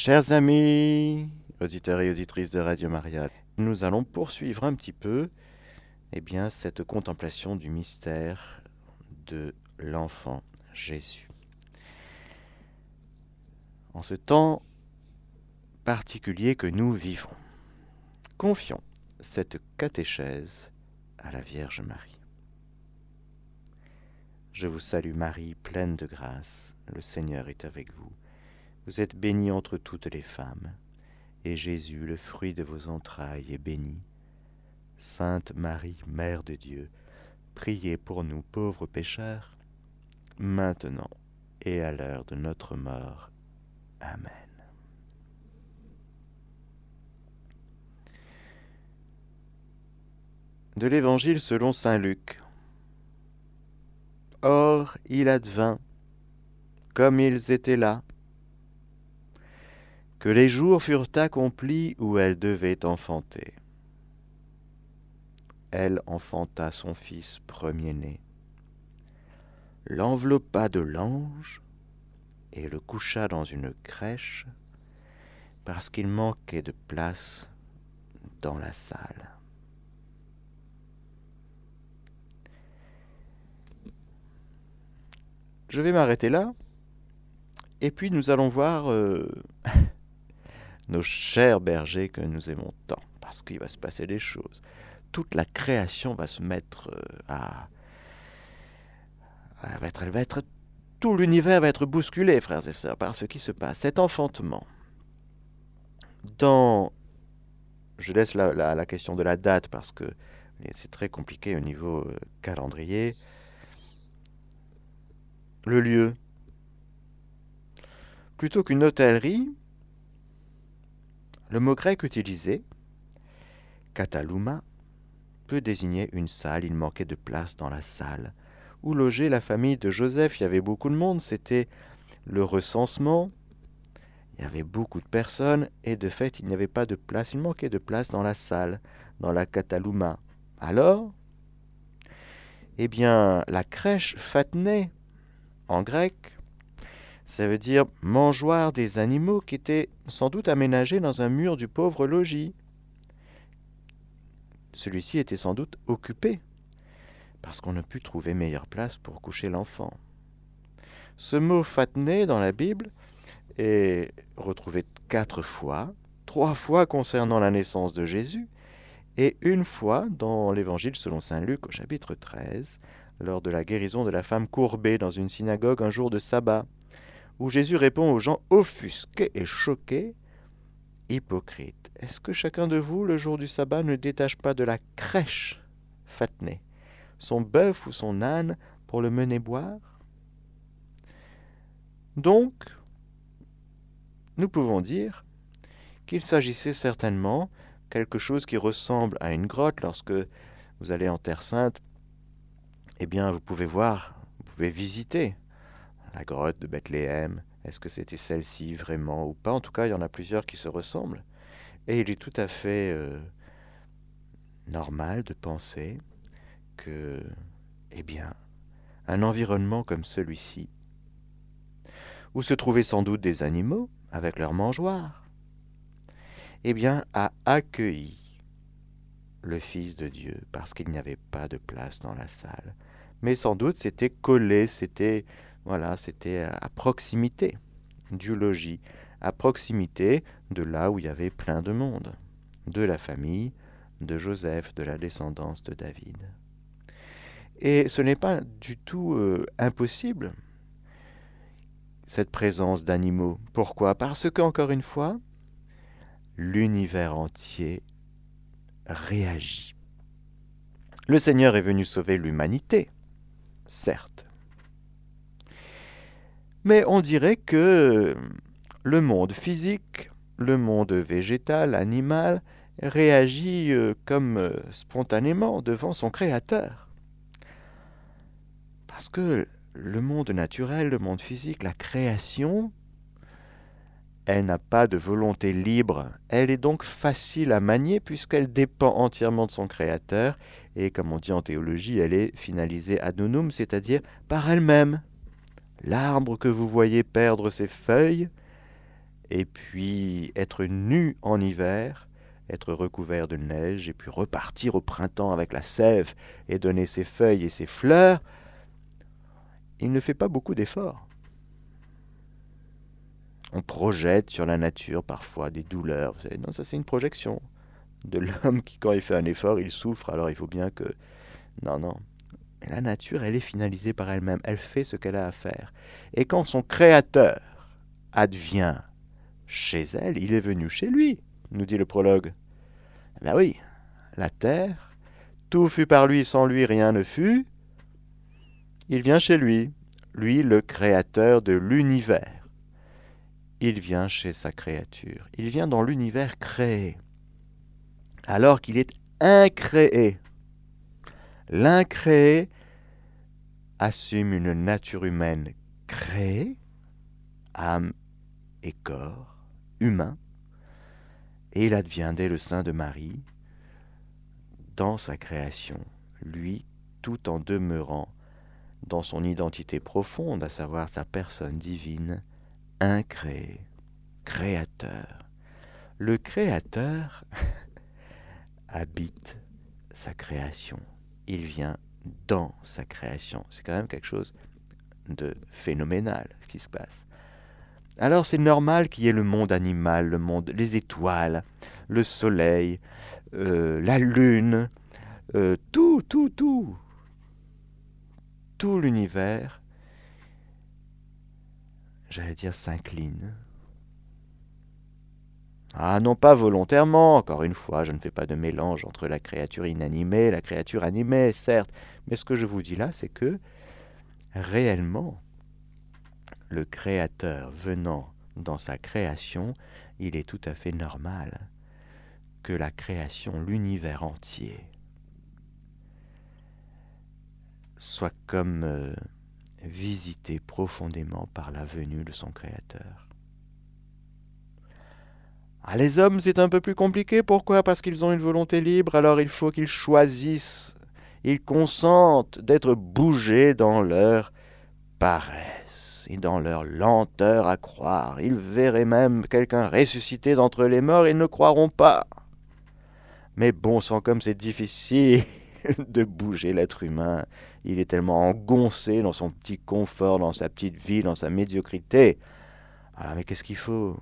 Chers amis, auditeurs et auditrices de Radio Maria, nous allons poursuivre un petit peu eh bien, cette contemplation du mystère de l'enfant Jésus. En ce temps particulier que nous vivons, confions cette catéchèse à la Vierge Marie. Je vous salue Marie, pleine de grâce, le Seigneur est avec vous. Vous êtes bénie entre toutes les femmes, et Jésus, le fruit de vos entrailles, est béni. Sainte Marie, Mère de Dieu, priez pour nous pauvres pécheurs, maintenant et à l'heure de notre mort. Amen. De l'Évangile selon Saint Luc. Or, il advint, comme ils étaient là, que les jours furent accomplis où elle devait enfanter. Elle enfanta son fils premier-né, l'enveloppa de l'ange et le coucha dans une crèche parce qu'il manquait de place dans la salle. Je vais m'arrêter là et puis nous allons voir euh, nos chers bergers que nous aimons tant, parce qu'il va se passer des choses. Toute la création va se mettre euh, à... Va être, tout l'univers va être bousculé, frères et sœurs, par ce qui se passe. Cet enfantement. Dans... Je laisse la, la, question de la date parce que c'est très compliqué au niveau euh, calendrier. Le lieu. Plutôt qu'une hôtellerie, le mot grec utilisé, katalouma, peut désigner une salle. Il manquait de place dans la salle où logeait la famille de Joseph? Il y avait beaucoup de monde, c'était le recensement. Il y avait beaucoup de personnes et de fait, il n'y avait pas de place. Il manquait de place dans la salle, dans la katalouma. Alors, eh bien, la crèche fatnée, en grec, ça veut dire mangeoire des animaux qui étaient sans doute aménagés dans un mur du pauvre logis. Celui-ci était sans doute occupé, parce qu'on ne put trouver meilleure place pour coucher l'enfant. Ce mot fatné dans la Bible est retrouvé quatre fois, trois fois concernant la naissance de Jésus, et une fois dans l'Évangile selon Saint Luc au chapitre 13, lors de la guérison de la femme courbée dans une synagogue un jour de sabbat où Jésus répond aux gens offusqués et choqués Hypocrite, est-ce que chacun de vous, le jour du sabbat, ne détache pas de la crèche fatnée son bœuf ou son âne pour le mener boire? Donc, nous pouvons dire qu'il s'agissait certainement quelque chose qui ressemble à une grotte lorsque vous allez en Terre Sainte. Eh bien, vous pouvez voir, vous pouvez visiter la grotte de Bethléem, est-ce que c'était celle-ci vraiment ou pas? En tout cas, il y en a plusieurs qui se ressemblent. Et il est tout à fait euh, normal de penser que, eh bien, un environnement comme celui-ci, où se trouvaient sans doute des animaux avec leurs mangeoires, eh bien, a accueilli le Fils de Dieu parce qu'il n'y avait pas de place dans la salle. Mais sans doute c'était collé, c'était voilà, c'était à proximité du logis, à proximité de là où il y avait plein de monde, de la famille de Joseph, de la descendance de David. Et ce n'est pas du tout euh, impossible, cette présence d'animaux. Pourquoi? Parce qu'encore une fois, l'univers entier réagit. Le Seigneur est venu sauver l'humanité, certes, mais on dirait que le monde physique, le monde végétal, animal, réagit euh, comme euh, spontanément devant son créateur. Parce que le monde naturel, le monde physique, la création, elle n'a pas de volonté libre, elle est donc facile à manier puisqu'elle dépend entièrement de son créateur, et comme on dit en théologie, elle est finalisée ad nonum, c'est-à-dire par elle-même. L'arbre que vous voyez perdre ses feuilles, et puis être nu en hiver, être recouvert de neige, et puis repartir au printemps avec la sève et donner ses feuilles et ses fleurs, il ne fait pas beaucoup d'efforts. On projette sur la nature parfois des douleurs. Vous savez, non, ça c'est une projection de l'homme qui, quand il fait un effort, il souffre. Alors il faut bien que... Non, non. La nature, elle est finalisée par elle-même. Elle fait ce qu'elle a à faire. Et quand son créateur advient chez elle, il est venu chez lui, nous dit le prologue. Ben oui, la terre, tout fut par lui, sans lui rien ne fut. Il vient chez lui, lui le créateur de l'univers. Il vient chez sa créature, il vient dans l'univers créé, alors qu'il est incréé. L'incréé assume une nature humaine créée, âme et corps, humain, et il advient dès le sein de Marie, dans sa création, lui tout en demeurant dans son identité profonde, à savoir sa personne divine, incréé, créateur. Le créateur habite sa création. Il vient dans sa création. C'est quand même quelque chose de phénoménal ce qui se passe. Alors c'est normal qu'il y ait le monde animal, le monde, les étoiles, le soleil, euh, la lune, euh, tout, tout, tout, tout l'univers, j'allais dire s'incline. Ah, non pas volontairement, encore une fois, je ne fais pas de mélange entre la créature inanimée et la créature animée, certes, mais ce que je vous dis là, c'est que réellement, le Créateur venant dans sa création, il est tout à fait normal que la création, l'univers entier, soit comme euh, visité profondément par la venue de son Créateur. Ah, les hommes, c'est un peu plus compliqué. Pourquoi? Parce qu'ils ont une volonté libre, alors il faut qu'ils choisissent, ils consentent d'être bougés dans leur paresse et dans leur lenteur à croire. Ils verraient même quelqu'un ressuscité d'entre les morts, ils ne croiront pas. Mais bon sang, comme c'est difficile de bouger l'être humain. Il est tellement engoncé dans son petit confort, dans sa petite vie, dans sa médiocrité. Ah, mais qu'est-ce qu'il faut?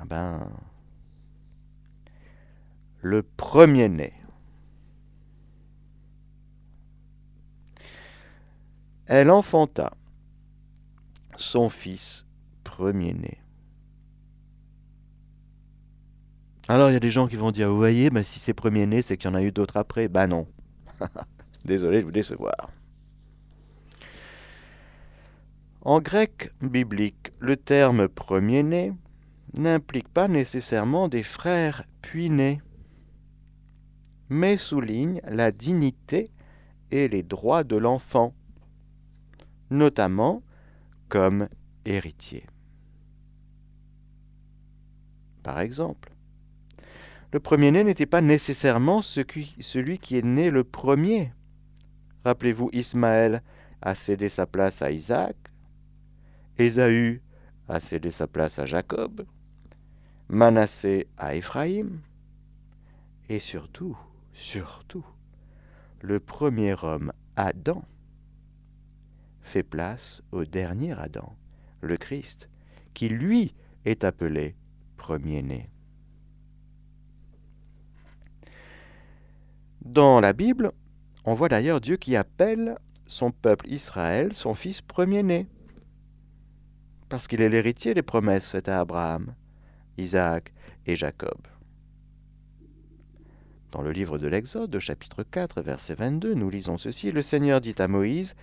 Ah ben, le premier-né. Elle enfanta son fils premier-né. Alors il y a des gens qui vont dire, vous voyez, si c'est premier-né, c'est qu'il y en a eu d'autres après. Ben non. Désolé de vous décevoir. En grec biblique, le terme premier-né n'implique pas nécessairement des frères puis-nés, mais souligne la dignité et les droits de l'enfant notamment comme héritier. Par exemple, le premier-né n'était pas nécessairement celui qui est né le premier. Rappelez-vous, Ismaël a cédé sa place à Isaac, Ésaü a cédé sa place à Jacob, Manassé à Éphraïm, et surtout, surtout, le premier homme, Adam, fait place au dernier Adam, le Christ, qui lui est appelé premier-né. Dans la Bible, on voit d'ailleurs Dieu qui appelle son peuple Israël son fils premier-né, parce qu'il est l'héritier des promesses faites à Abraham, Isaac et Jacob. Dans le livre de l'Exode, chapitre 4, verset 22, nous lisons ceci, Le Seigneur dit à Moïse,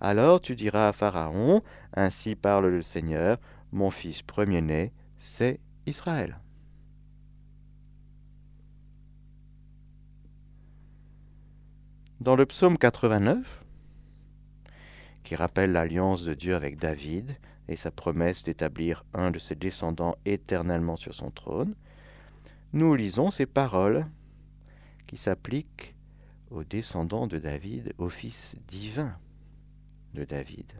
alors tu diras à Pharaon, Ainsi parle le Seigneur, mon fils premier-né, c'est Israël. Dans le psaume 89, qui rappelle l'alliance de Dieu avec David et sa promesse d'établir un de ses descendants éternellement sur son trône, nous lisons ces paroles qui s'appliquent aux descendants de David, au Fils divin de David.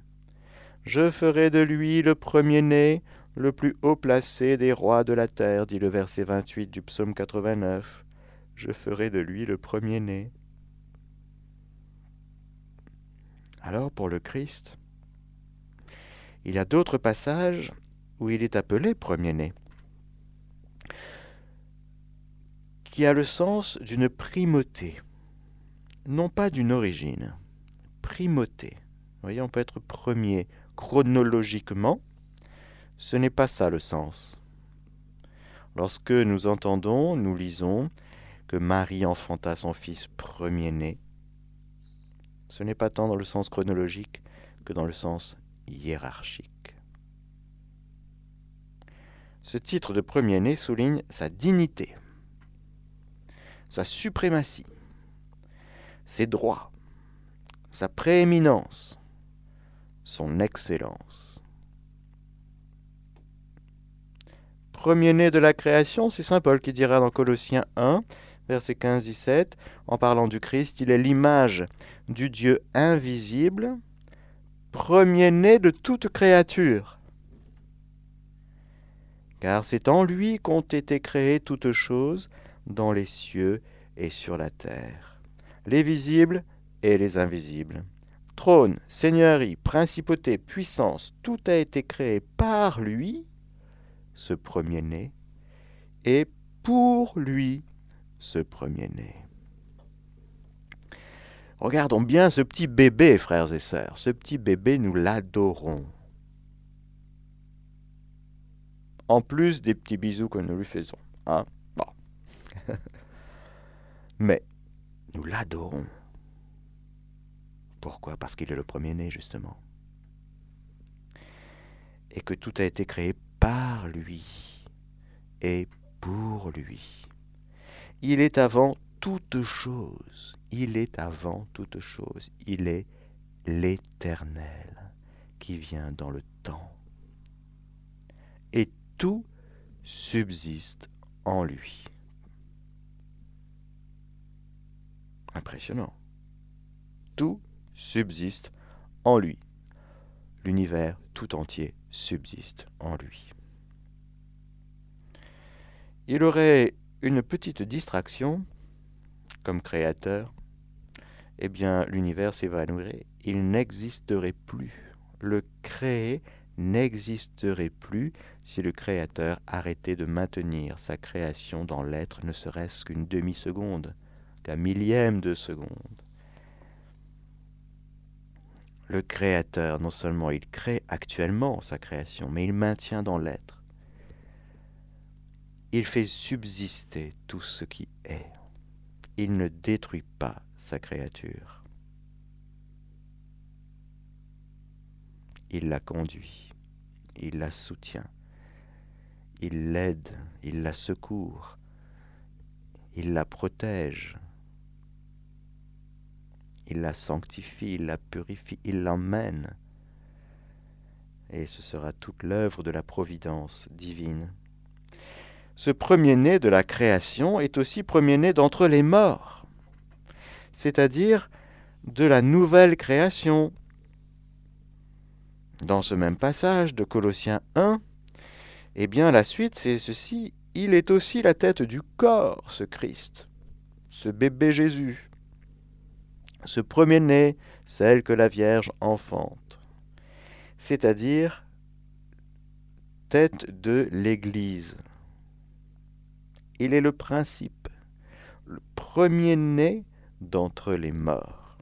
Je ferai de lui le premier-né, le plus haut placé des rois de la terre, dit le verset 28 du psaume 89. Je ferai de lui le premier-né. Alors pour le Christ, il y a d'autres passages où il est appelé premier-né, qui a le sens d'une primauté, non pas d'une origine, primauté. Vous voyez, on peut être premier chronologiquement, ce n'est pas ça le sens. Lorsque nous entendons, nous lisons que Marie enfanta son fils premier-né, ce n'est pas tant dans le sens chronologique que dans le sens hiérarchique. Ce titre de premier-né souligne sa dignité, sa suprématie, ses droits, sa prééminence, son excellence. Premier-né de la création, c'est Saint Paul qui dira dans Colossiens 1, verset 15-17, en parlant du Christ, il est l'image du Dieu invisible, premier-né de toute créature. Car c'est en lui qu'ont été créées toutes choses dans les cieux et sur la terre, les visibles et les invisibles. Trône, seigneurie, principauté, puissance, tout a été créé par lui, ce premier-né, et pour lui, ce premier-né. Regardons bien ce petit bébé, frères et sœurs. Ce petit bébé, nous l'adorons. En plus des petits bisous que nous lui faisons. Hein bon. Mais nous l'adorons. Pourquoi? Parce qu'il est le premier-né, justement. Et que tout a été créé par lui et pour lui. Il est avant toute chose. Il est avant toute chose. Il est l'éternel qui vient dans le temps. Et tout subsiste en lui. Impressionnant. Tout subsiste en lui. L'univers tout entier subsiste en lui. Il aurait une petite distraction comme créateur, eh bien l'univers s'évanouirait, il n'existerait plus. Le créé n'existerait plus si le créateur arrêtait de maintenir sa création dans l'être ne serait-ce qu'une demi-seconde, qu'un millième de seconde. Le créateur, non seulement il crée actuellement sa création, mais il maintient dans l'être. Il fait subsister tout ce qui est il ne détruit pas sa créature. Il la conduit, il la soutient, il l'aide, il la secourt, il la protège, il la sanctifie, il la purifie, il l'emmène. Et ce sera toute l'œuvre de la providence divine ce premier-né de la création est aussi premier-né d'entre les morts, c'est-à-dire de la nouvelle création. Dans ce même passage de Colossiens 1, eh bien la suite c'est ceci, il est aussi la tête du corps, ce Christ, ce bébé Jésus, ce premier-né, celle que la Vierge enfante, c'est-à-dire tête de l'Église. Il est le principe, le premier-né d'entre les morts.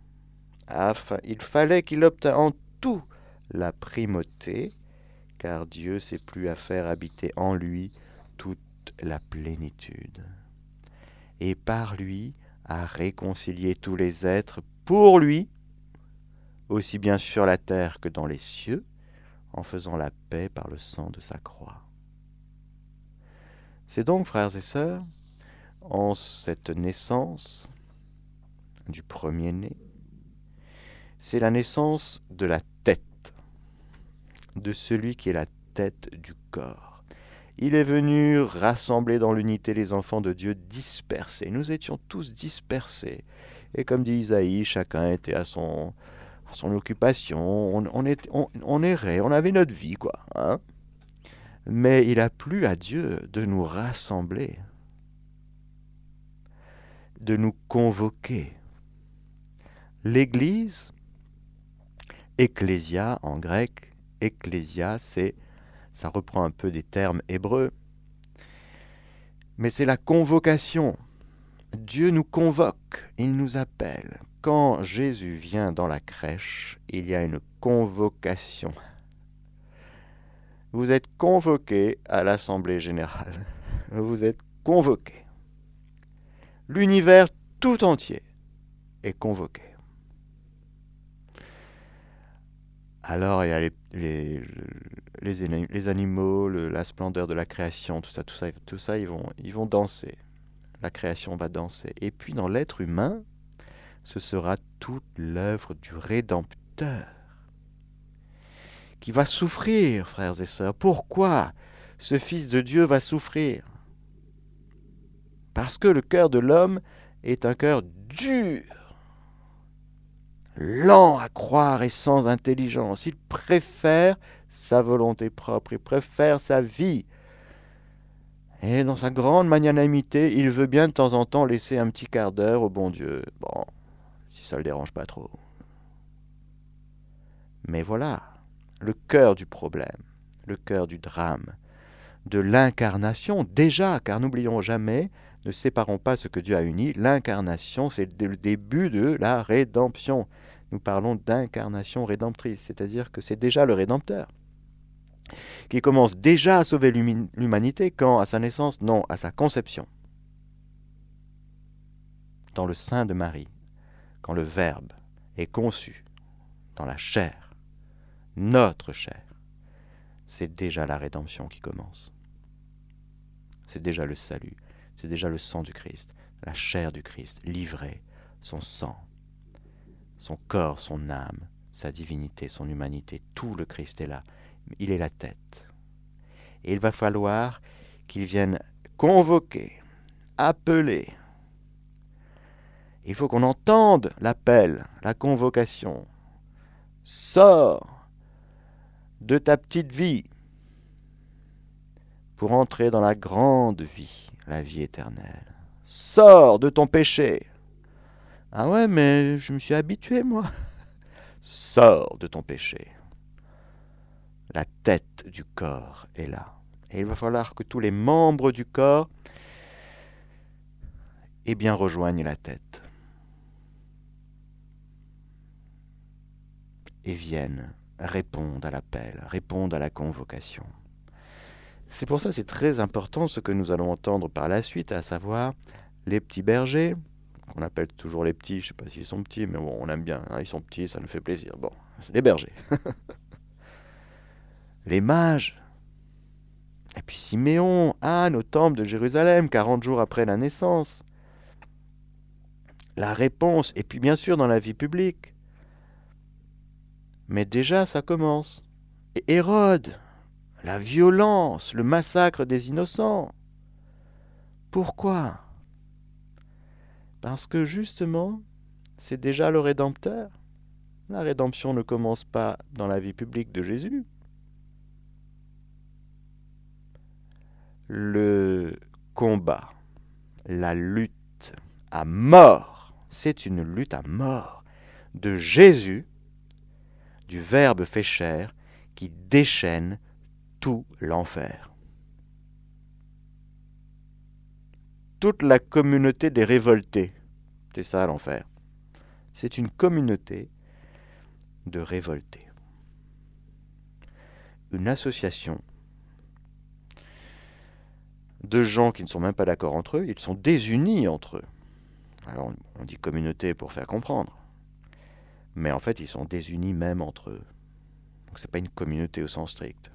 Afin, il fallait qu'il obtint en tout la primauté, car Dieu s'est plus à faire habiter en lui toute la plénitude. Et par lui à réconcilier tous les êtres pour lui, aussi bien sur la terre que dans les cieux, en faisant la paix par le sang de sa croix. C'est donc, frères et sœurs, en cette naissance du premier-né, c'est la naissance de la tête, de celui qui est la tête du corps. Il est venu rassembler dans l'unité les enfants de Dieu dispersés. Nous étions tous dispersés. Et comme dit Isaïe, chacun était à son, occupation, on, on, errait, on avait notre vie, quoi. Hein. Mais il a plu à Dieu de nous rassembler, de nous convoquer. L'Église, ecclésia en grec, ecclésia, c'est, ça reprend un peu des termes hébreux, mais c'est la convocation. Dieu nous convoque, il nous appelle. Quand Jésus vient dans la crèche, il y a une convocation. Vous êtes convoqué à l'Assemblée générale. Vous êtes convoqué. L'univers tout entier est convoqué. Alors il y a les, animaux, la splendeur de la création, tout ça, tout ça, tout ça, ils vont, ils vont danser. La création va danser. Et puis dans l'être humain, ce sera toute l'œuvre du Rédempteur qui va souffrir, frères et sœurs. Pourquoi ce Fils de Dieu va souffrir? Parce que le cœur de l'homme est un cœur dur lent à croire et sans intelligence. Il préfère sa volonté propre, il préfère sa vie. Et dans sa grande magnanimité, il veut bien de temps en temps laisser un petit quart d'heure au bon Dieu. Bon, si ça ne le dérange pas trop. Mais voilà, le cœur du problème, le cœur du drame, de l'incarnation déjà, car n'oublions jamais, ne séparons pas ce que Dieu a uni, l'incarnation, c'est le début de la rédemption. Nous parlons d'incarnation rédemptrice, c'est-à-dire que c'est déjà le Rédempteur qui commence déjà à sauver l'humanité quand, à sa naissance, non, à sa conception, dans le sein de Marie, quand le Verbe est conçu dans la chair, notre chair, c'est déjà la rédemption qui commence. C'est déjà le salut, c'est déjà le sang du Christ, la chair du Christ, livrée, son sang, son corps, son âme, sa divinité, son humanité, tout le Christ est là. Il est la tête. Et il va falloir qu'il vienne convoquer, appeler. Il faut qu'on entende l'appel, la convocation. Sors de ta petite vie pour entrer dans la grande vie, la vie éternelle. Sors de ton péché ah ouais, mais je me suis habitué, moi. Sors de ton péché. La tête du corps est là. Et il va falloir que tous les membres du corps eh bien, rejoignent la tête. Et viennent, répondent à l'appel, répondent à la convocation. C'est pour ça c'est très important ce que nous allons entendre par la suite, à savoir les petits bergers, qu'on appelle toujours les petits, je ne sais pas s'ils sont petits, mais bon, on aime bien, hein, ils sont petits, ça nous fait plaisir. Bon, c'est les bergers. les mages. Et puis Siméon, Anne au temple de Jérusalem, 40 jours après la naissance. La réponse, et puis bien sûr dans la vie publique. Mais déjà, ça commence. Et Hérode, la violence, le massacre des innocents. Pourquoi? Parce que justement, c'est déjà le Rédempteur. La rédemption ne commence pas dans la vie publique de Jésus. Le combat, la lutte à mort, c'est une lutte à mort de Jésus, du Verbe fait chair, qui déchaîne tout l'enfer. toute la communauté des révoltés. C'est ça l'enfer. C'est une communauté de révoltés. Une association de gens qui ne sont même pas d'accord entre eux, ils sont désunis entre eux. Alors on dit communauté pour faire comprendre. Mais en fait, ils sont désunis même entre eux. Donc ce n'est pas une communauté au sens strict.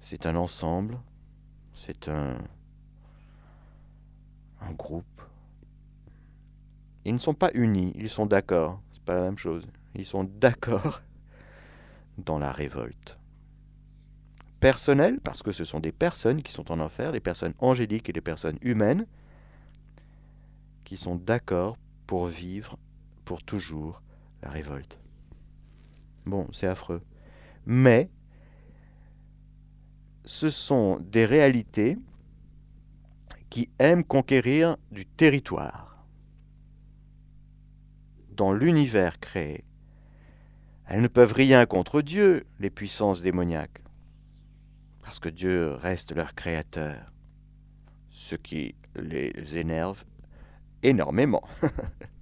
C'est un ensemble, c'est un, groupe. Ils ne sont pas unis, ils sont d'accord. C'est pas la même chose. Ils sont d'accord dans la révolte. Personnel, parce que ce sont des personnes qui sont en enfer, des personnes angéliques et des personnes humaines, qui sont d'accord pour vivre pour toujours la révolte. Bon, c'est affreux. Mais ce sont des réalités qui aiment conquérir du territoire. Dans l'univers créé, elles ne peuvent rien contre Dieu, les puissances démoniaques, parce que Dieu reste leur créateur, ce qui les énerve énormément.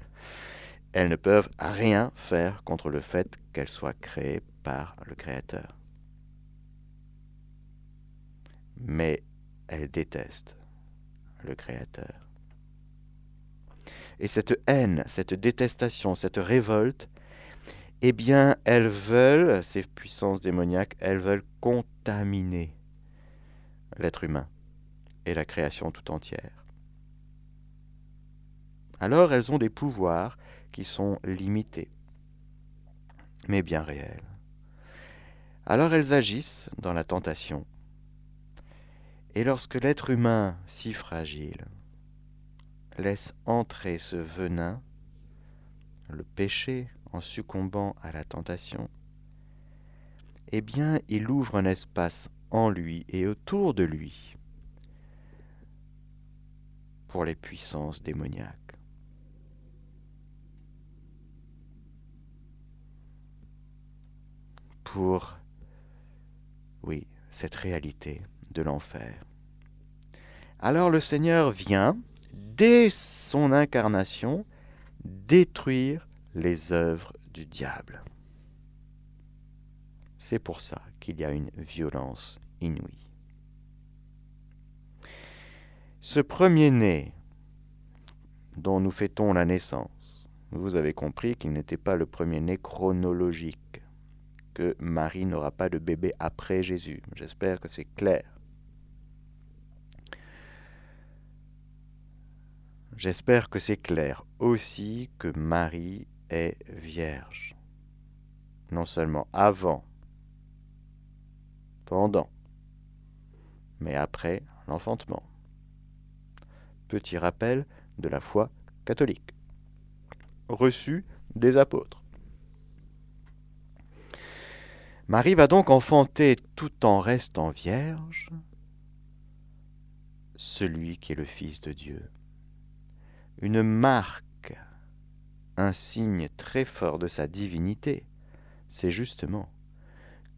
elles ne peuvent rien faire contre le fait qu'elles soient créées par le Créateur. Mais elles détestent le Créateur. Et cette haine, cette détestation, cette révolte, eh bien, elles veulent, ces puissances démoniaques, elles veulent contaminer l'être humain et la création tout entière. Alors elles ont des pouvoirs qui sont limités, mais bien réels. Alors elles agissent dans la tentation. Et lorsque l'être humain, si fragile, laisse entrer ce venin, le péché, en succombant à la tentation, eh bien il ouvre un espace en lui et autour de lui pour les puissances démoniaques. Pour, oui, cette réalité de l'enfer. Alors le Seigneur vient, dès son incarnation, détruire les œuvres du diable. C'est pour ça qu'il y a une violence inouïe. Ce premier-né dont nous fêtons la naissance, vous avez compris qu'il n'était pas le premier-né chronologique, que Marie n'aura pas de bébé après Jésus. J'espère que c'est clair. J'espère que c'est clair aussi que Marie est vierge. Non seulement avant, pendant, mais après l'enfantement. Petit rappel de la foi catholique, reçu des apôtres. Marie va donc enfanter tout en restant vierge celui qui est le Fils de Dieu. Une marque un signe très fort de sa divinité, c'est justement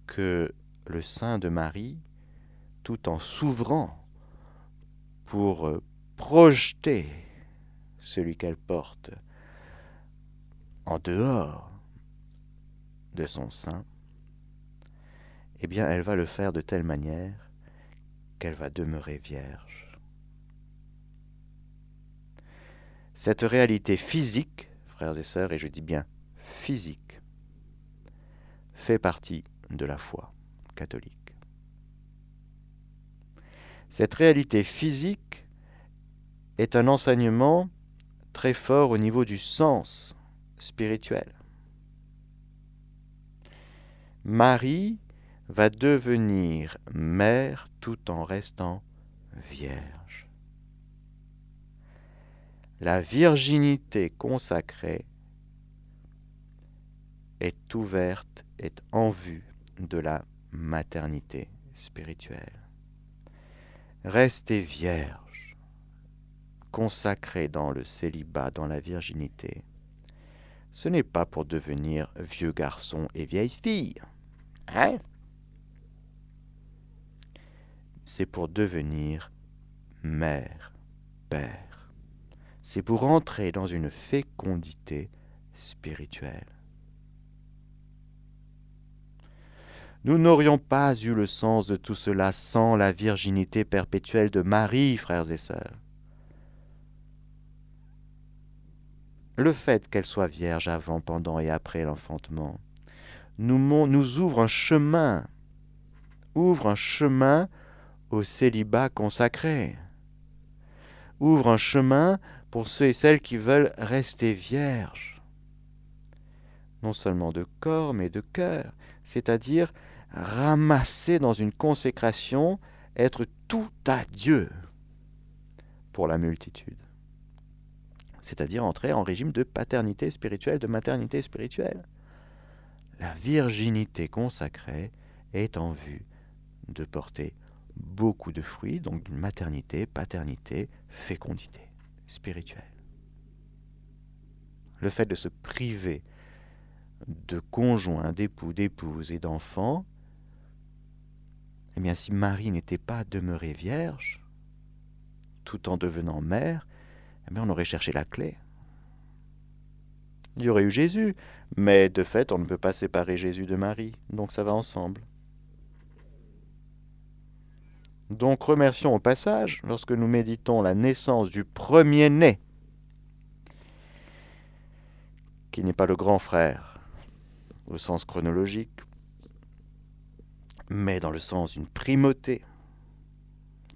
que le sein de Marie, tout en s'ouvrant pour projeter celui qu'elle porte en dehors de son sein, eh bien elle va le faire de telle manière qu'elle va demeurer vierge. Cette réalité physique frères et sœurs, et je dis bien physique, fait partie de la foi catholique. Cette réalité physique est un enseignement très fort au niveau du sens spirituel. Marie va devenir mère tout en restant vierge la virginité consacrée est ouverte, est en vue de la maternité spirituelle. Restez vierge, consacrée dans le célibat, dans la virginité. Ce n'est pas pour devenir vieux garçon et vieille fille. Hein? C'est pour devenir mère, père c'est pour entrer dans une fécondité spirituelle. Nous n'aurions pas eu le sens de tout cela sans la virginité perpétuelle de Marie, frères et sœurs. Le fait qu'elle soit vierge avant, pendant et après l'enfantement nous, ouvre un chemin, ouvre un chemin au célibat consacré, ouvre un chemin pour ceux et celles qui veulent rester vierges, non seulement de corps, mais de cœur, c'est-à-dire ramasser dans une consécration, être tout à Dieu pour la multitude. c'est-à-dire entrer en régime de paternité spirituelle, de maternité spirituelle. La virginité consacrée est en vue de porter beaucoup de fruits, donc d'une maternité, paternité, fécondité spirituelle. Le fait de se priver de conjoints, d'époux, d'épouses et d'enfants, eh bien si Marie n'était pas demeurée vierge, tout en devenant mère, eh on aurait cherché la clé. Il y aurait eu Jésus, mais de fait on ne peut pas séparer Jésus de Marie, donc ça va ensemble. Donc remercions au passage, lorsque nous méditons la naissance du premier-né, qui n'est pas le grand frère au sens chronologique, mais dans le sens d'une primauté,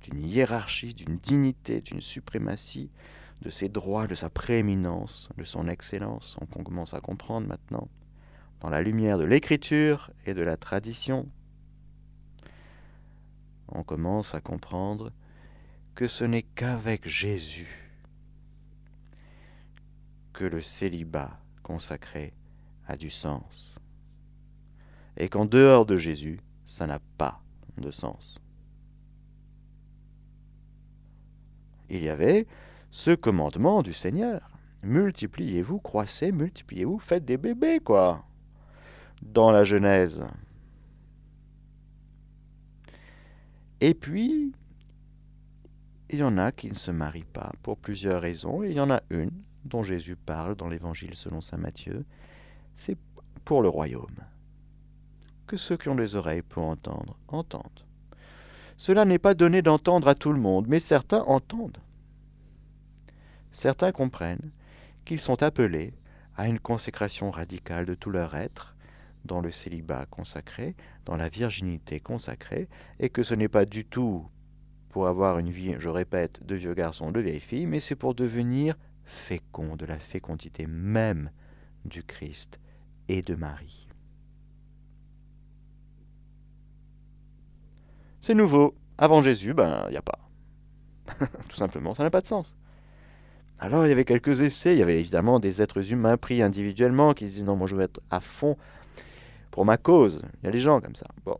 d'une hiérarchie, d'une dignité, d'une suprématie, de ses droits, de sa prééminence, de son excellence, on commence à comprendre maintenant, dans la lumière de l'écriture et de la tradition, on commence à comprendre que ce n'est qu'avec Jésus que le célibat consacré a du sens. Et qu'en dehors de Jésus, ça n'a pas de sens. Il y avait ce commandement du Seigneur. Multipliez-vous, croissez, multipliez-vous, faites des bébés, quoi. Dans la Genèse. Et puis, il y en a qui ne se marient pas pour plusieurs raisons. Et il y en a une dont Jésus parle dans l'Évangile selon Saint Matthieu. C'est pour le royaume. Que ceux qui ont des oreilles pour entendre, entendent. Cela n'est pas donné d'entendre à tout le monde, mais certains entendent. Certains comprennent qu'ils sont appelés à une consécration radicale de tout leur être, dans le célibat consacré, dans la virginité consacrée, et que ce n'est pas du tout pour avoir une vie, je répète, de vieux garçons, de vieilles filles, mais c'est pour devenir fécond de la fécondité même du Christ et de Marie. C'est nouveau. Avant Jésus, ben, il n'y a pas. Tout simplement, ça n'a pas de sens. Alors, il y avait quelques essais. Il y avait évidemment des êtres humains pris individuellement qui disaient non, moi je veux être à fond pour ma cause. Il y a des gens comme ça. Bon.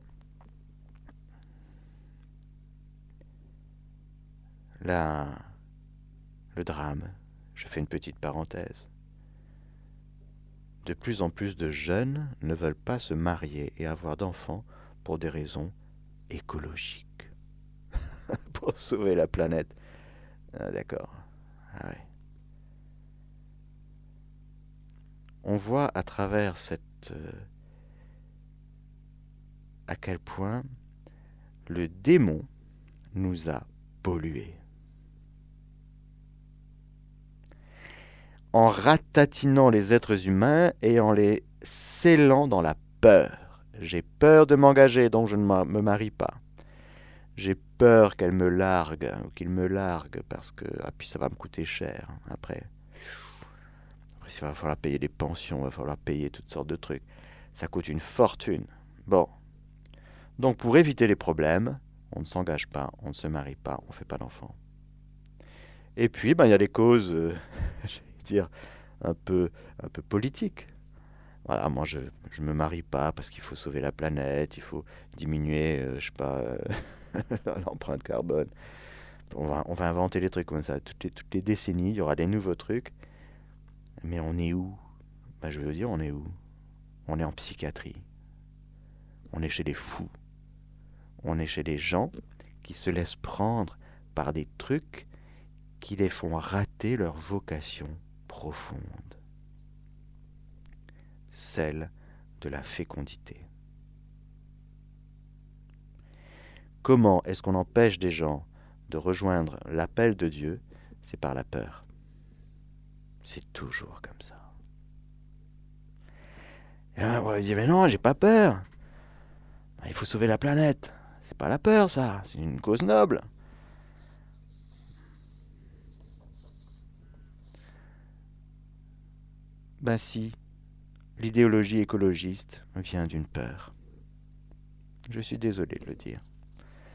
Là, le drame, je fais une petite parenthèse. De plus en plus de jeunes ne veulent pas se marier et avoir d'enfants pour des raisons écologiques. pour sauver la planète. Ah, D'accord. Ah On voit à travers cette... Euh, à quel point le démon nous a pollués. En ratatinant les êtres humains et en les scellant dans la peur. J'ai peur de m'engager, donc je ne me marie pas. J'ai peur qu'elle me largue, ou qu'il me largue, parce que ah, puis ça va me coûter cher après. Après, il va falloir payer des pensions, il va falloir payer toutes sortes de trucs. Ça coûte une fortune. Bon, donc pour éviter les problèmes, on ne s'engage pas, on ne se marie pas, on ne fait pas d'enfants. Et puis, ben, il y a des causes, euh, dire, un peu, un peu politiques. Voilà, moi, je ne me marie pas parce qu'il faut sauver la planète, il faut diminuer, je euh, je sais pas, euh, l'empreinte carbone. On va, inventer des trucs comme ça. Toutes les, toutes les décennies, il y aura des nouveaux trucs. Mais on est où? Ben, Je veux dire, on est où? On est en psychiatrie. On est chez les fous. On est chez des gens qui se laissent prendre par des trucs qui les font rater leur vocation profonde, celle de la fécondité. Comment est-ce qu'on empêche des gens de rejoindre l'appel de Dieu? C'est par la peur. C'est toujours comme ça. Et on va dire, mais non, j'ai pas peur. Il faut sauver la planète. C'est pas la peur, ça. C'est une cause noble. Ben si, l'idéologie écologiste vient d'une peur. Je suis désolé de le dire.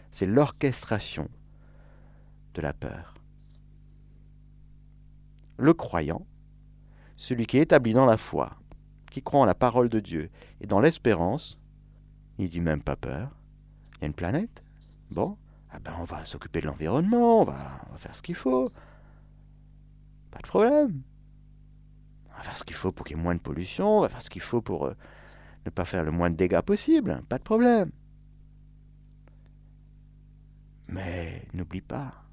C'est l'orchestration de la peur. le croyant, celui qui est établi dans la foi, qui croit en la parole de Dieu et dans l'espérance, il dit même pas peur. Une planète. Bon, ah ben on va s'occuper de l'environnement, on va, faire ce qu'il faut. Pas de problème. On va faire ce qu'il faut pour qu'il y ait moins de pollution, on va faire ce qu'il faut pour euh, ne pas faire le moins de dégâts possible, pas de problème. Mais n'oublie pas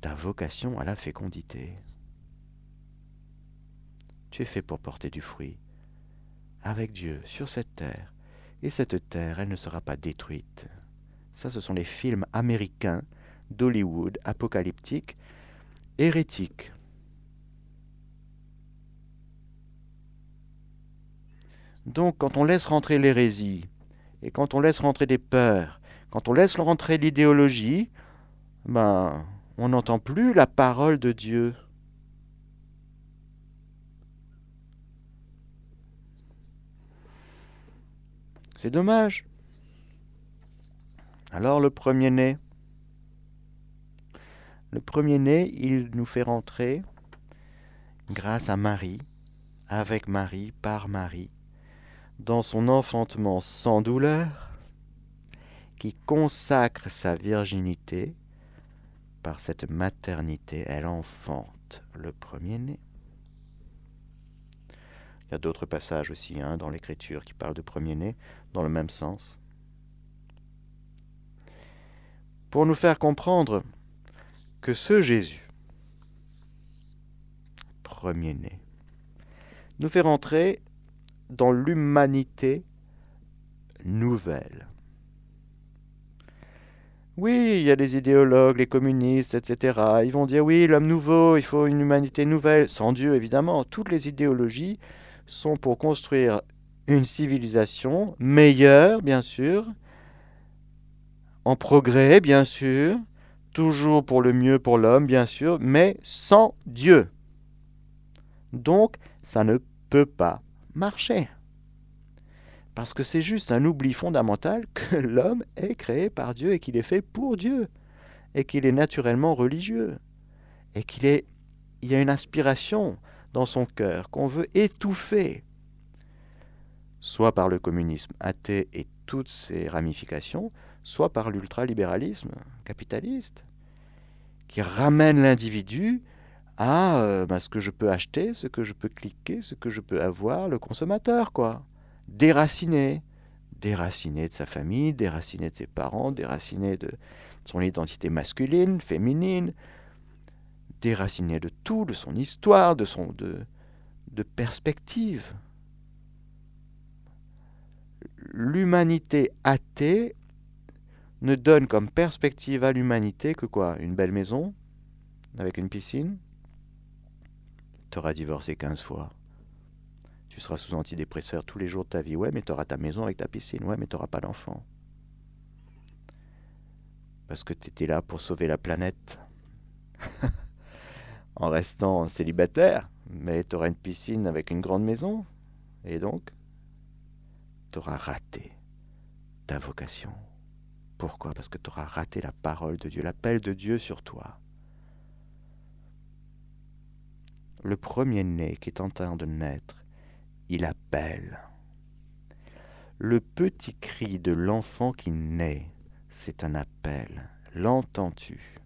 ta vocation à la fécondité. Tu es fait pour porter du fruit avec Dieu sur cette terre, et cette terre, elle ne sera pas détruite. Ça, ce sont les films américains d'Hollywood, apocalyptiques, hérétiques. Donc, quand on laisse rentrer l'hérésie, et quand on laisse rentrer des peurs, quand on laisse rentrer l'idéologie, ben, on n'entend plus la parole de Dieu. C'est dommage. Alors le premier-né, le premier-né, il nous fait rentrer grâce à Marie, avec Marie, par Marie, dans son enfantement sans douleur, qui consacre sa virginité, par cette maternité, elle enfante le premier-né. Il y a d'autres passages aussi hein, dans l'Écriture qui parlent de premier-né dans le même sens. pour nous faire comprendre que ce Jésus, premier-né, nous fait rentrer dans l'humanité nouvelle. Oui, il y a les idéologues, les communistes, etc. Ils vont dire oui, l'homme nouveau, il faut une humanité nouvelle, sans Dieu évidemment. Toutes les idéologies sont pour construire une civilisation meilleure, bien sûr, en progrès, bien sûr, toujours pour le mieux pour l'homme, bien sûr, mais sans Dieu. Donc, ça ne peut pas marcher. Parce que c'est juste un oubli fondamental que l'homme est créé par Dieu et qu'il est fait pour Dieu, et qu'il est naturellement religieux, et qu'il est, il y a une aspiration dans son cœur qu'on veut étouffer, soit par le communisme athée et toutes ses ramifications, soit par l'ultralibéralisme capitaliste, qui ramène l'individu à euh, bah, ce que je peux acheter, ce que je peux cliquer, ce que je peux avoir, le consommateur, quoi. Déraciné. Déraciné de sa famille, déraciné de ses parents, déraciné de son identité masculine, féminine, déraciné de tout, de son histoire, de son de, de perspective. L'humanité athée ne donne comme perspective à l'humanité que quoi? Une belle maison avec une piscine? Tu auras divorcé 15 fois. Tu seras sous antidépresseur tous les jours de ta vie. Ouais, mais tu auras ta maison avec ta piscine. Ouais, mais tu n'auras pas d'enfant. Parce que tu étais là pour sauver la planète. en restant célibataire. Mais tu auras une piscine avec une grande maison. Et donc, tu auras raté ta vocation. Pourquoi? Parce que tu auras raté la parole de Dieu, l'appel de Dieu sur toi. Le premier-né qui est en train de naître, il appelle. Le petit cri de l'enfant qui naît, c'est un appel. L'entends-tu?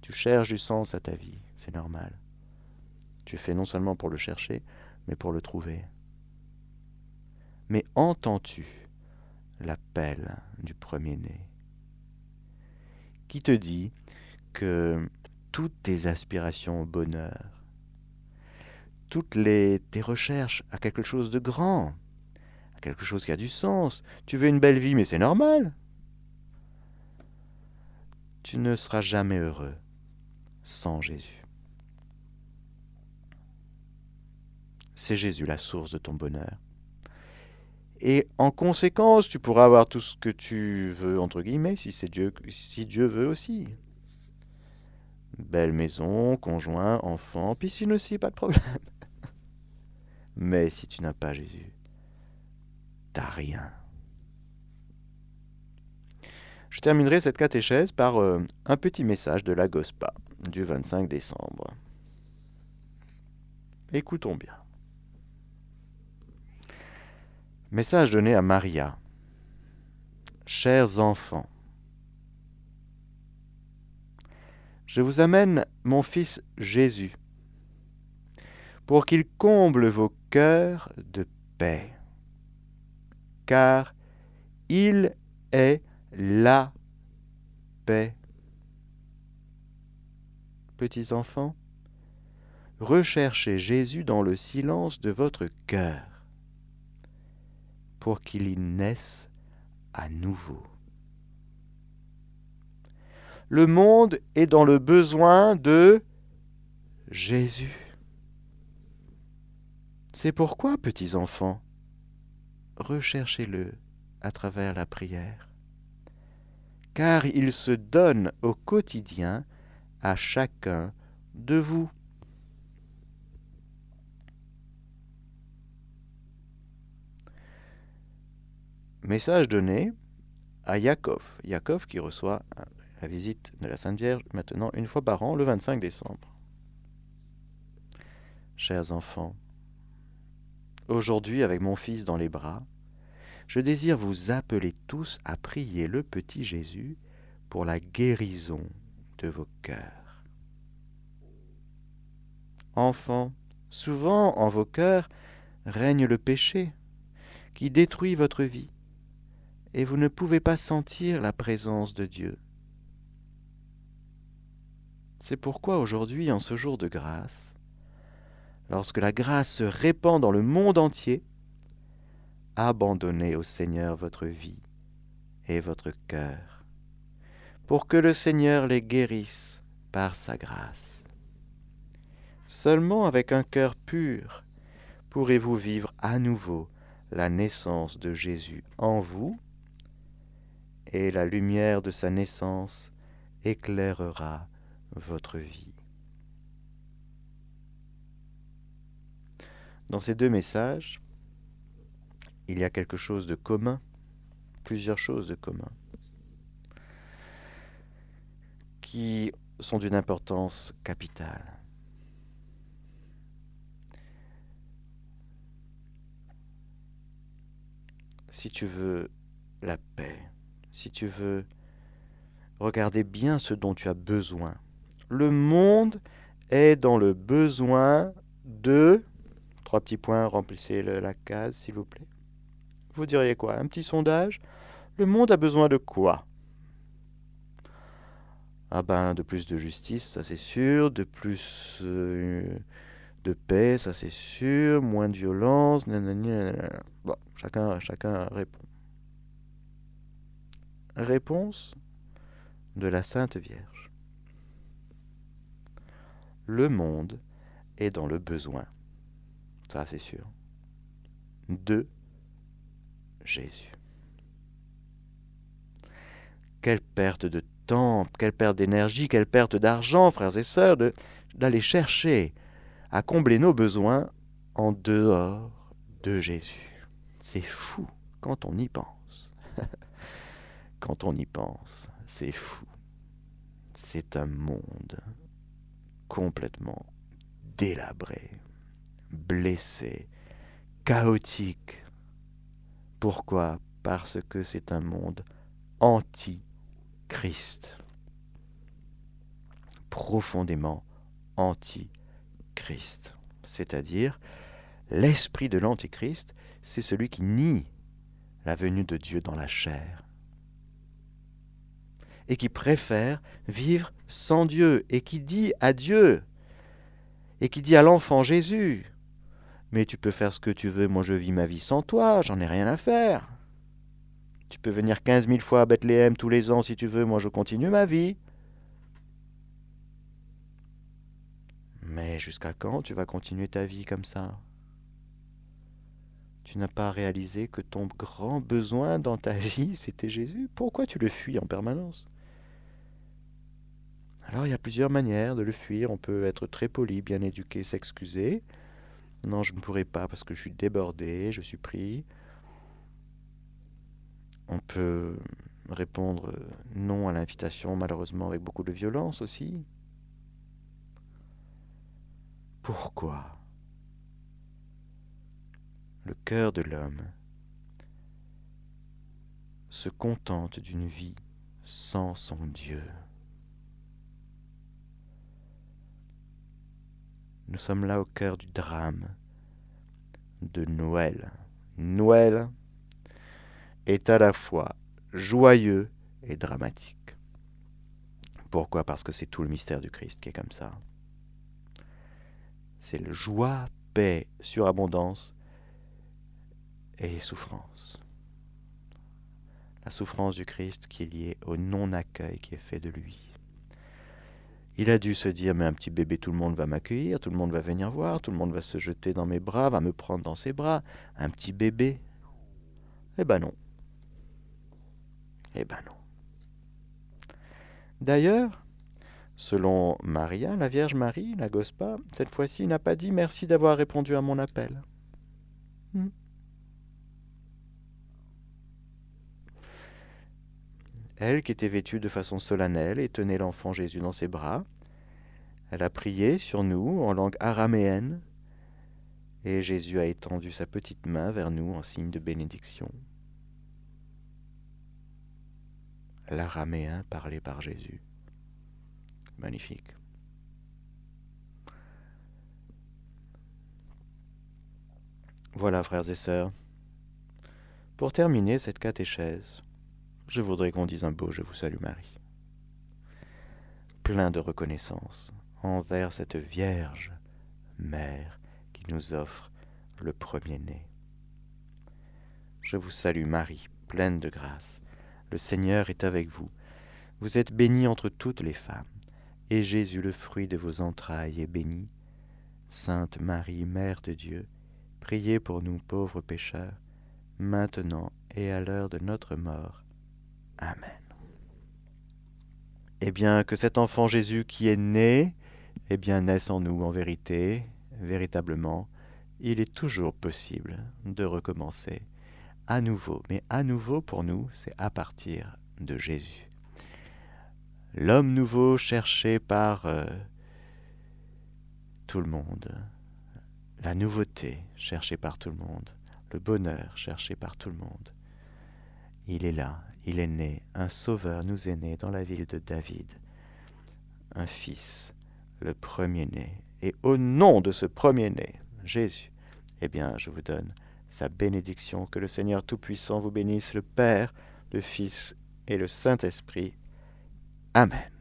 Tu cherches du sens à ta vie, c'est normal. Tu fais non seulement pour le chercher, mais pour le trouver. Mais entends-tu l'appel du premier-né, qui te dit que toutes tes aspirations au bonheur, toutes tes recherches à quelque chose de grand, à quelque chose qui a du sens, tu veux une belle vie, mais c'est normal. Tu ne seras jamais heureux sans Jésus. C'est Jésus la source de ton bonheur. Et en conséquence, tu pourras avoir tout ce que tu veux, entre guillemets, si c'est Dieu, si Dieu veut aussi. Belle maison, conjoint, enfant, piscine aussi, pas de problème. Mais si tu n'as pas Jésus, t'as rien. Je terminerai cette catéchèse par euh, un petit message de la Gospa du 25 décembre. Écoutons bien. Message donné à Maria. Chers enfants, je vous amène mon fils Jésus pour qu'il comble vos cœurs de paix, car il est la paix. Petits enfants, recherchez Jésus dans le silence de votre cœur pour qu'il y naisse à nouveau. Le monde est dans le besoin de Jésus. C'est pourquoi, petits enfants, recherchez-le à travers la prière, car il se donne au quotidien à chacun de vous. Message donné à Yakov. Yakov qui reçoit la visite de la Sainte Vierge maintenant une fois par an, le 25 décembre. Chers enfants, aujourd'hui avec mon fils dans les bras, je désire vous appeler tous à prier le petit Jésus pour la guérison de vos cœurs. Enfants, souvent en vos cœurs règne le péché qui détruit votre vie et vous ne pouvez pas sentir la présence de Dieu. C'est pourquoi aujourd'hui, en ce jour de grâce, lorsque la grâce se répand dans le monde entier, abandonnez au Seigneur votre vie et votre cœur, pour que le Seigneur les guérisse par sa grâce. Seulement avec un cœur pur pourrez-vous vivre à nouveau la naissance de Jésus en vous et la lumière de sa naissance éclairera votre vie. Dans ces deux messages, il y a quelque chose de commun, plusieurs choses de commun, qui sont d'une importance capitale. Si tu veux la paix, si tu veux regarder bien ce dont tu as besoin. Le monde est dans le besoin de... Trois petits points, remplissez la case, s'il vous plaît. Vous diriez quoi? Un petit sondage? Le monde a besoin de quoi? Ah ben, de plus de justice, ça c'est sûr, de plus euh, de paix, ça c'est sûr, moins de violence, Bon, chacun, chacun répond. Réponse de la Sainte Vierge. Le monde est dans le besoin, ça c'est sûr, de Jésus. Quelle perte de temps, quelle perte d'énergie, quelle perte d'argent, frères et sœurs, d'aller chercher à combler nos besoins en dehors de Jésus. C'est fou quand on y pense. Quand on y pense, c'est fou. C'est un monde complètement délabré, blessé, chaotique. Pourquoi? Parce que c'est un monde anti-Christ. Profondément anti-Christ. C'est-à-dire, l'esprit de l'antichrist, c'est celui qui nie la venue de Dieu dans la chair et qui préfère vivre sans Dieu et qui dit à Dieu et qui dit à l'enfant Jésus Mais tu peux faire ce que tu veux, moi je vis ma vie sans toi, j'en ai rien à faire. Tu peux venir quinze mille fois à Bethléem tous les ans si tu veux, moi je continue ma vie. Mais jusqu'à quand tu vas continuer ta vie comme ça? Tu n'as pas réalisé que ton grand besoin dans ta vie, c'était Jésus? Pourquoi tu le fuis en permanence? Alors il y a plusieurs manières de le fuir. On peut être très poli, bien éduqué, s'excuser. Non, je ne pourrai pas parce que je suis débordé, je suis pris. On peut répondre non à l'invitation, malheureusement avec beaucoup de violence aussi. Pourquoi? Le cœur de l'homme se contente d'une vie sans son Dieu. Nous sommes là au cœur du drame de Noël. Noël est à la fois joyeux et dramatique. Pourquoi? Parce que c'est tout le mystère du Christ qui est comme ça. C'est le joie, paix, surabondance et souffrance. La souffrance du Christ qui est liée au non-accueil qui est fait de lui. Il a dû se dire, mais un petit bébé, tout le monde va m'accueillir, tout le monde va venir voir, tout le monde va se jeter dans mes bras, va me prendre dans ses bras. Un petit bébé? Eh ben non. Eh ben non. D'ailleurs, selon Maria, la Vierge Marie, la Gospa, cette fois-ci n'a pas dit merci d'avoir répondu à mon appel. Hmm. Elle qui était vêtue de façon solennelle et tenait l'enfant Jésus dans ses bras, elle a prié sur nous en langue araméenne, et Jésus a étendu sa petite main vers nous en signe de bénédiction. l'araméen parlé par Jésus. Magnifique. Voilà, frères et sœurs. Pour terminer cette catéchèse, je voudrais qu'on dise un beau Je vous salue Marie. Plein de reconnaissance envers cette Vierge Mère qui nous offre le premier-né. Je vous salue Marie, pleine de grâce. Le Seigneur est avec vous. Vous êtes bénie entre toutes les femmes, et Jésus, le fruit de vos entrailles, est béni. Sainte Marie, Mère de Dieu, priez pour nous pauvres pécheurs, maintenant et à l'heure de notre mort. Amen. Eh bien, que cet enfant Jésus qui est né, eh bien, naisse en nous en vérité, véritablement, il est toujours possible de recommencer à nouveau. Mais à nouveau pour nous, c'est à partir de Jésus. L'homme nouveau cherché par euh, tout le monde, la nouveauté cherchée par tout le monde, le bonheur cherché par tout le monde. Il est là, il est né, un sauveur nous est né dans la ville de David, un fils, le premier-né. Et au nom de ce premier-né, Jésus, eh bien, je vous donne sa bénédiction. Que le Seigneur Tout-Puissant vous bénisse, le Père, le Fils et le Saint-Esprit. Amen.